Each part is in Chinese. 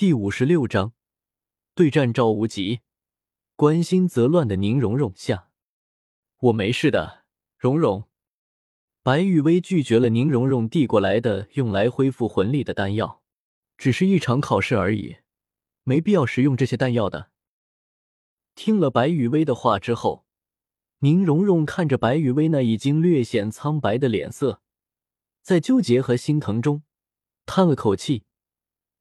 第五十六章对战赵无极。关心则乱的宁荣荣下，我没事的，荣荣。白雨薇拒绝了宁荣荣递过来的用来恢复魂力的丹药，只是一场考试而已，没必要食用这些丹药的。听了白雨薇的话之后，宁荣荣看着白雨薇那已经略显苍白的脸色，在纠结和心疼中，叹了口气。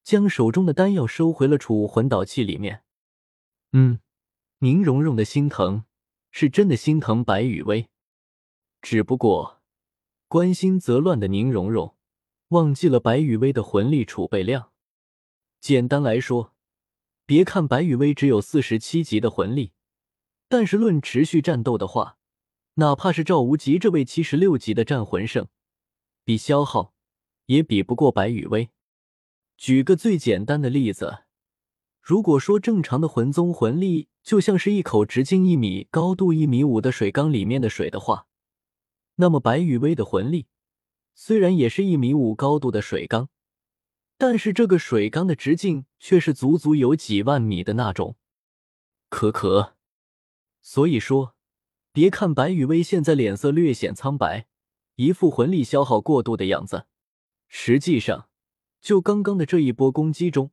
将手中的丹药收回了储物魂导器里面。嗯，宁荣荣的心疼是真的心疼白雨薇，只不过关心则乱的宁荣荣忘记了白雨薇的魂力储备量。简单来说，别看白雨薇只有四十七级的魂力，但是论持续战斗的话，哪怕是赵无极这位七十六级的战魂圣，比消耗也比不过白雨薇。举个最简单的例子，如果说正常的魂宗魂力就像是一口直径一米、高度一米五的水缸里面的水的话，那么白羽薇的魂力虽然也是一米五高度的水缸，但是这个水缸的直径却是足足有几万米的那种。可可，所以说，别看白羽薇现在脸色略显苍白，一副魂力消耗过度的样子，实际上。就刚刚的这一波攻击中，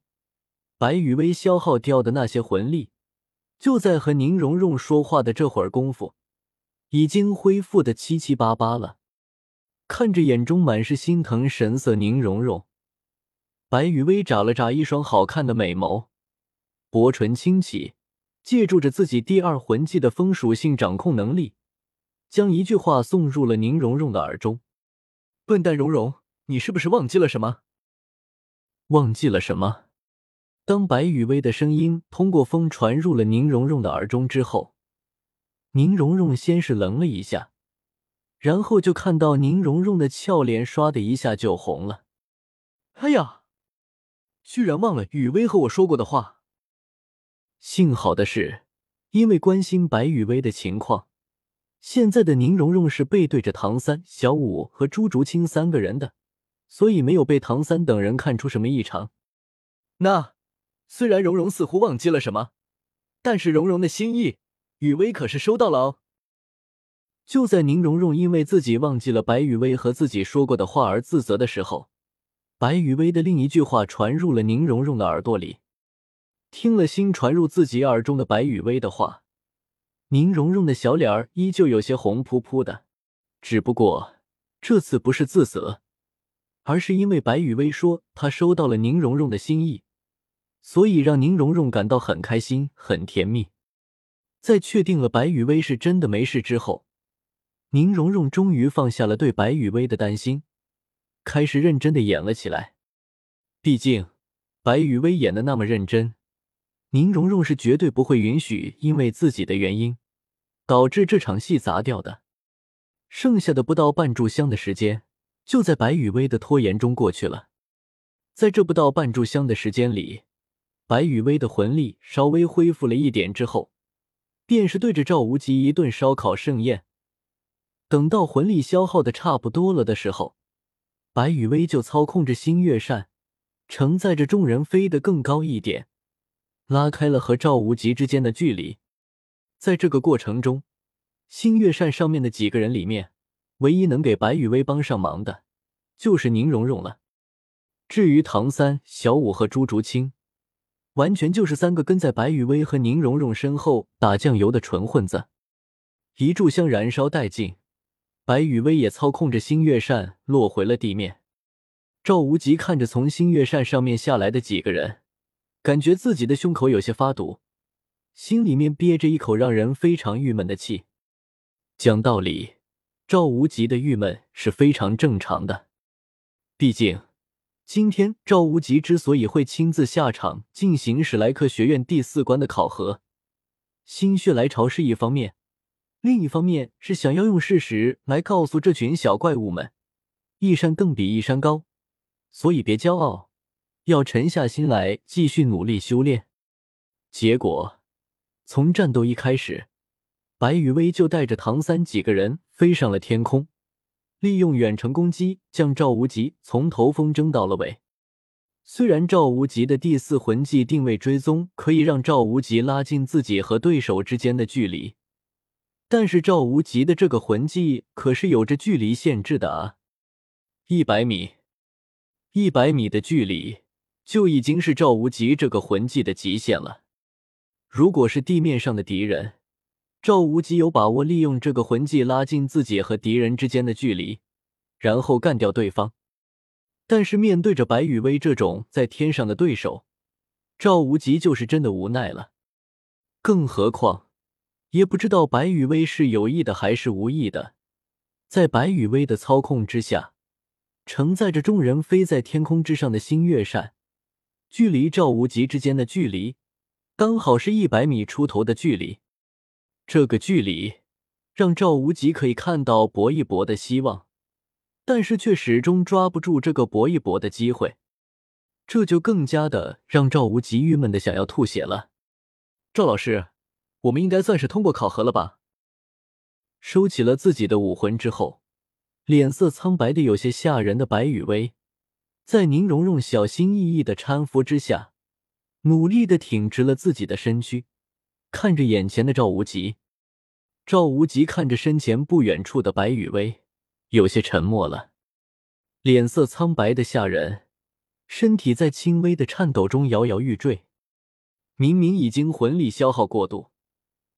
白羽薇消耗掉的那些魂力，就在和宁荣荣说话的这会儿功夫，已经恢复的七七八八了。看着眼中满是心疼神色，宁荣荣，白羽薇眨了眨一双好看的美眸，薄唇轻启，借助着自己第二魂技的风属性掌控能力，将一句话送入了宁荣荣的耳中：“笨蛋荣荣，你是不是忘记了什么？”忘记了什么？当白雨薇的声音通过风传入了宁荣荣的耳中之后，宁荣荣先是愣了一下，然后就看到宁荣荣的俏脸唰的一下就红了。哎呀，居然忘了雨薇和我说过的话。幸好的是，因为关心白雨薇的情况，现在的宁荣荣是背对着唐三、小五和朱竹清三个人的。所以没有被唐三等人看出什么异常。那虽然蓉蓉似乎忘记了什么，但是蓉蓉的心意，雨薇可是收到了哦。就在宁荣荣因为自己忘记了白雨薇和自己说过的话而自责的时候，白雨薇的另一句话传入了宁荣荣的耳朵里。听了新传入自己耳中的白雨薇的话，宁荣荣的小脸儿依旧有些红扑扑的，只不过这次不是自责。而是因为白雨薇说她收到了宁荣荣的心意，所以让宁荣荣感到很开心、很甜蜜。在确定了白雨薇是真的没事之后，宁荣荣终于放下了对白雨薇的担心，开始认真的演了起来。毕竟，白雨薇演的那么认真，宁荣荣是绝对不会允许因为自己的原因导致这场戏砸掉的。剩下的不到半炷香的时间。就在白雨薇的拖延中过去了，在这不到半炷香的时间里，白雨薇的魂力稍微恢复了一点之后，便是对着赵无极一顿烧烤盛宴。等到魂力消耗的差不多了的时候，白雨薇就操控着星月扇，承载着众人飞得更高一点，拉开了和赵无极之间的距离。在这个过程中，星月扇上面的几个人里面。唯一能给白雨薇帮上忙的，就是宁荣荣了。至于唐三、小五和朱竹清，完全就是三个跟在白雨薇和宁荣荣身后打酱油的纯混子。一炷香燃烧殆尽，白雨薇也操控着星月扇落回了地面。赵无极看着从星月扇上面下来的几个人，感觉自己的胸口有些发堵，心里面憋着一口让人非常郁闷的气。讲道理。赵无极的郁闷是非常正常的，毕竟今天赵无极之所以会亲自下场进行史莱克学院第四关的考核，心血来潮是一方面，另一方面是想要用事实来告诉这群小怪物们，一山更比一山高，所以别骄傲，要沉下心来继续努力修炼。结果从战斗一开始。白雨薇就带着唐三几个人飞上了天空，利用远程攻击将赵无极从头风筝到了尾。虽然赵无极的第四魂技定位追踪可以让赵无极拉近自己和对手之间的距离，但是赵无极的这个魂技可是有着距离限制的啊！一百米，一百米的距离就已经是赵无极这个魂技的极限了。如果是地面上的敌人，赵无极有把握利用这个魂技拉近自己和敌人之间的距离，然后干掉对方。但是面对着白羽薇这种在天上的对手，赵无极就是真的无奈了。更何况，也不知道白羽薇是有意的还是无意的，在白羽薇的操控之下，承载着众人飞在天空之上的星月扇，距离赵无极之间的距离，刚好是一百米出头的距离。这个距离，让赵无极可以看到搏一搏的希望。但是却始终抓不住这个搏一搏的机会，这就更加的让赵无极郁闷的想要吐血了。赵老师，我们应该算是通过考核了吧？收起了自己的武魂之后，脸色苍白的有些吓人的白雨薇，在宁荣荣小心翼翼的搀扶之下，努力的挺直了自己的身躯，看着眼前的赵无极。赵无极看着身前不远处的白雨薇。有些沉默了，脸色苍白的吓人，身体在轻微的颤抖中摇摇欲坠。明明已经魂力消耗过度，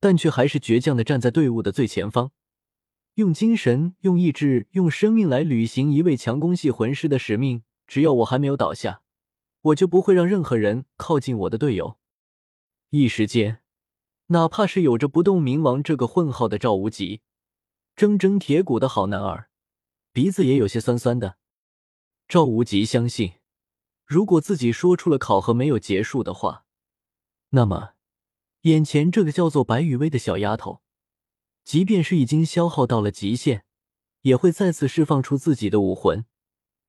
但却还是倔强的站在队伍的最前方，用精神、用意志、用生命来履行一位强攻系魂师的使命。只要我还没有倒下，我就不会让任何人靠近我的队友。一时间，哪怕是有着不动明王这个混号的赵无极，铮铮铁骨的好男儿。鼻子也有些酸酸的。赵无极相信，如果自己说出了考核没有结束的话，那么眼前这个叫做白雨薇的小丫头，即便是已经消耗到了极限，也会再次释放出自己的武魂，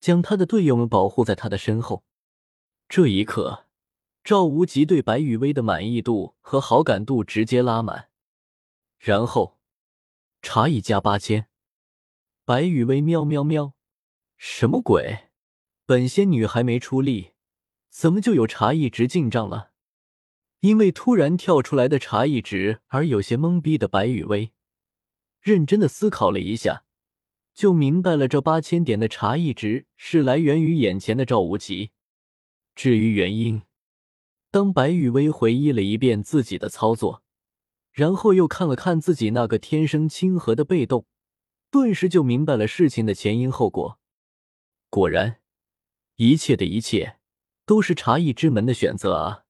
将他的队友们保护在他的身后。这一刻，赵无极对白雨薇的满意度和好感度直接拉满。然后，茶艺加八千。白雨薇喵喵喵，什么鬼？本仙女还没出力，怎么就有茶艺值进账了？因为突然跳出来的茶艺值而有些懵逼的白雨薇，认真的思考了一下，就明白了这八千点的茶艺值是来源于眼前的赵无极。至于原因，当白雨薇回忆了一遍自己的操作，然后又看了看自己那个天生亲和的被动。顿时就明白了事情的前因后果。果然，一切的一切都是茶艺之门的选择啊！